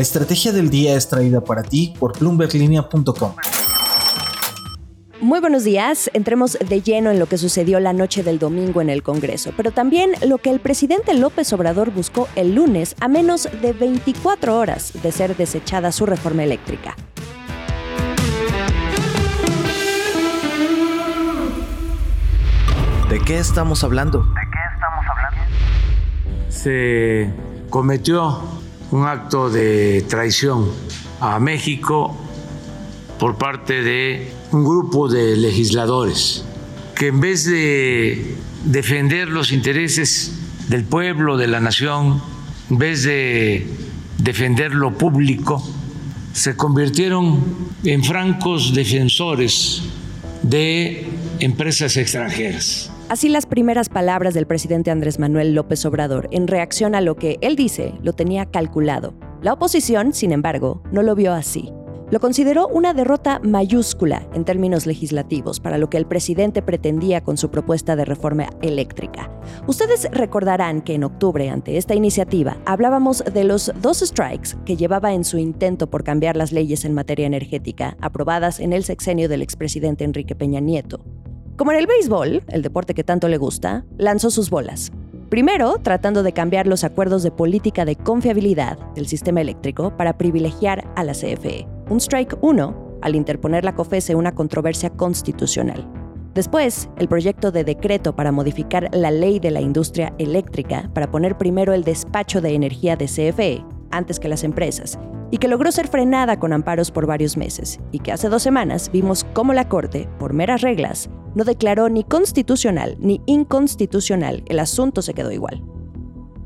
La estrategia del día es traída para ti por bloomberglinea.com. Muy buenos días. Entremos de lleno en lo que sucedió la noche del domingo en el Congreso, pero también lo que el presidente López Obrador buscó el lunes a menos de 24 horas de ser desechada su reforma eléctrica. ¿De qué estamos hablando? ¿De qué estamos hablando? Se cometió un acto de traición a México por parte de un grupo de legisladores que en vez de defender los intereses del pueblo, de la nación, en vez de defender lo público, se convirtieron en francos defensores de empresas extranjeras. Así las primeras palabras del presidente Andrés Manuel López Obrador en reacción a lo que él dice lo tenía calculado. La oposición, sin embargo, no lo vio así. Lo consideró una derrota mayúscula en términos legislativos para lo que el presidente pretendía con su propuesta de reforma eléctrica. Ustedes recordarán que en octubre, ante esta iniciativa, hablábamos de los dos strikes que llevaba en su intento por cambiar las leyes en materia energética aprobadas en el sexenio del expresidente Enrique Peña Nieto. Como en el béisbol, el deporte que tanto le gusta, lanzó sus bolas. Primero, tratando de cambiar los acuerdos de política de confiabilidad del sistema eléctrico para privilegiar a la CFE un strike 1 al interponer la COFESE una controversia constitucional. Después, el proyecto de decreto para modificar la ley de la industria eléctrica para poner primero el despacho de energía de CFE antes que las empresas, y que logró ser frenada con amparos por varios meses, y que hace dos semanas vimos cómo la Corte, por meras reglas, no declaró ni constitucional ni inconstitucional, el asunto se quedó igual.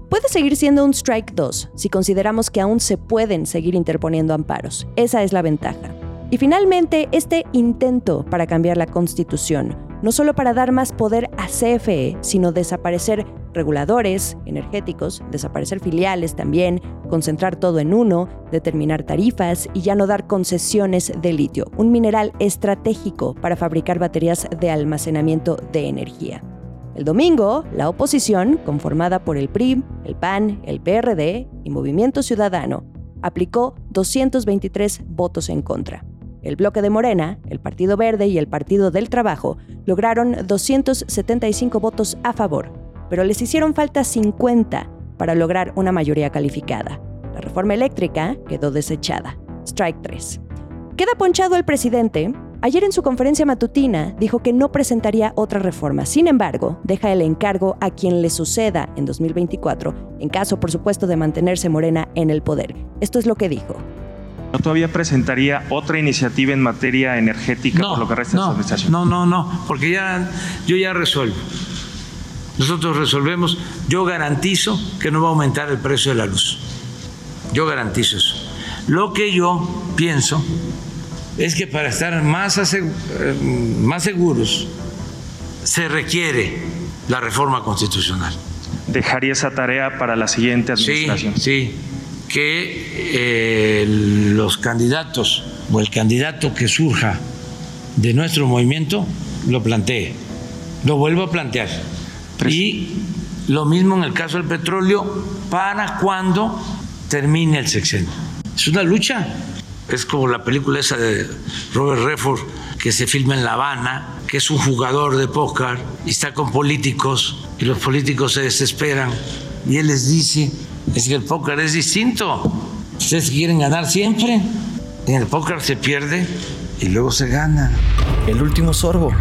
Puede seguir siendo un strike 2 si consideramos que aún se pueden seguir interponiendo amparos. Esa es la ventaja. Y finalmente, este intento para cambiar la constitución, no solo para dar más poder a CFE, sino desaparecer reguladores energéticos, desaparecer filiales también, concentrar todo en uno, determinar tarifas y ya no dar concesiones de litio, un mineral estratégico para fabricar baterías de almacenamiento de energía. El domingo, la oposición, conformada por el PRI, el PAN, el PRD y Movimiento Ciudadano, aplicó 223 votos en contra. El bloque de Morena, el Partido Verde y el Partido del Trabajo lograron 275 votos a favor, pero les hicieron falta 50 para lograr una mayoría calificada. La reforma eléctrica quedó desechada. Strike 3. Queda ponchado el presidente Ayer en su conferencia matutina dijo que no presentaría otra reforma. Sin embargo, deja el encargo a quien le suceda en 2024, en caso, por supuesto, de mantenerse Morena en el poder. Esto es lo que dijo. ¿No todavía presentaría otra iniciativa en materia energética por lo que resta de su administración? No, no, no, porque ya, yo ya resuelvo. Nosotros resolvemos, yo garantizo que no va a aumentar el precio de la luz. Yo garantizo eso. Lo que yo pienso es que para estar más, más seguros se requiere la reforma constitucional. ¿Dejaría esa tarea para la siguiente administración? Sí, sí que eh, los candidatos o el candidato que surja de nuestro movimiento lo plantee, lo vuelvo a plantear. Y lo mismo en el caso del petróleo para cuando termine el sexenio. Es una lucha es como la película esa de Robert Redford que se filma en La Habana, que es un jugador de póker y está con políticos y los políticos se desesperan y él les dice, es que el póker es distinto. Ustedes quieren ganar siempre. En el póker se pierde y luego se gana. El último sorbo.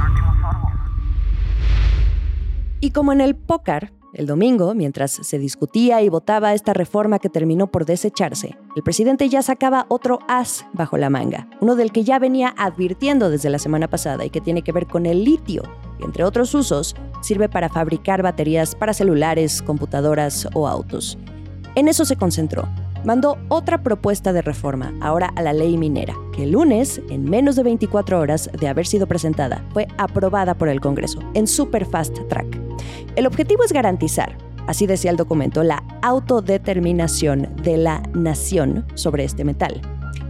Y como en el póker, el domingo, mientras se discutía y votaba esta reforma que terminó por desecharse, el presidente ya sacaba otro as bajo la manga, uno del que ya venía advirtiendo desde la semana pasada y que tiene que ver con el litio, que entre otros usos sirve para fabricar baterías para celulares, computadoras o autos. En eso se concentró. Mandó otra propuesta de reforma, ahora a la ley minera, que el lunes, en menos de 24 horas de haber sido presentada, fue aprobada por el Congreso en super fast track. El objetivo es garantizar, así decía el documento, la autodeterminación de la nación sobre este metal.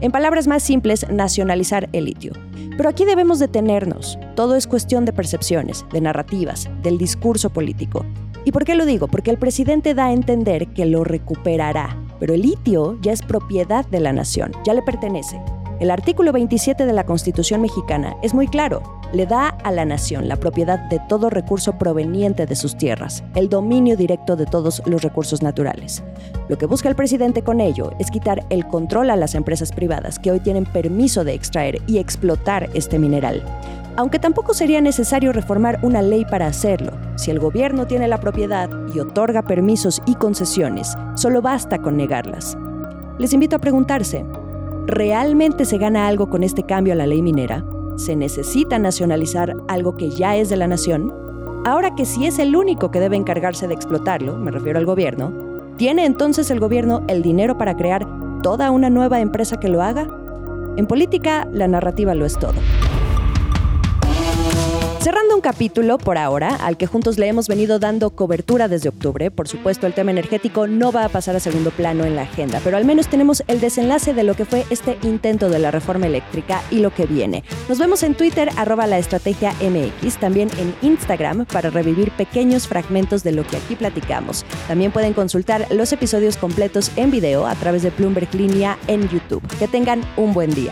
En palabras más simples, nacionalizar el litio. Pero aquí debemos detenernos. Todo es cuestión de percepciones, de narrativas, del discurso político. ¿Y por qué lo digo? Porque el presidente da a entender que lo recuperará, pero el litio ya es propiedad de la nación, ya le pertenece. El artículo 27 de la Constitución mexicana es muy claro. Le da a la nación la propiedad de todo recurso proveniente de sus tierras, el dominio directo de todos los recursos naturales. Lo que busca el presidente con ello es quitar el control a las empresas privadas que hoy tienen permiso de extraer y explotar este mineral. Aunque tampoco sería necesario reformar una ley para hacerlo. Si el gobierno tiene la propiedad y otorga permisos y concesiones, solo basta con negarlas. Les invito a preguntarse, ¿realmente se gana algo con este cambio a la ley minera? ¿Se necesita nacionalizar algo que ya es de la nación? Ahora que si es el único que debe encargarse de explotarlo, me refiero al gobierno, ¿tiene entonces el gobierno el dinero para crear toda una nueva empresa que lo haga? En política, la narrativa lo es todo. Cerrando un capítulo por ahora, al que juntos le hemos venido dando cobertura desde octubre, por supuesto el tema energético no va a pasar a segundo plano en la agenda, pero al menos tenemos el desenlace de lo que fue este intento de la reforma eléctrica y lo que viene. Nos vemos en Twitter, arroba la estrategia MX, también en Instagram para revivir pequeños fragmentos de lo que aquí platicamos. También pueden consultar los episodios completos en video a través de Bloomberg Línea en YouTube. Que tengan un buen día.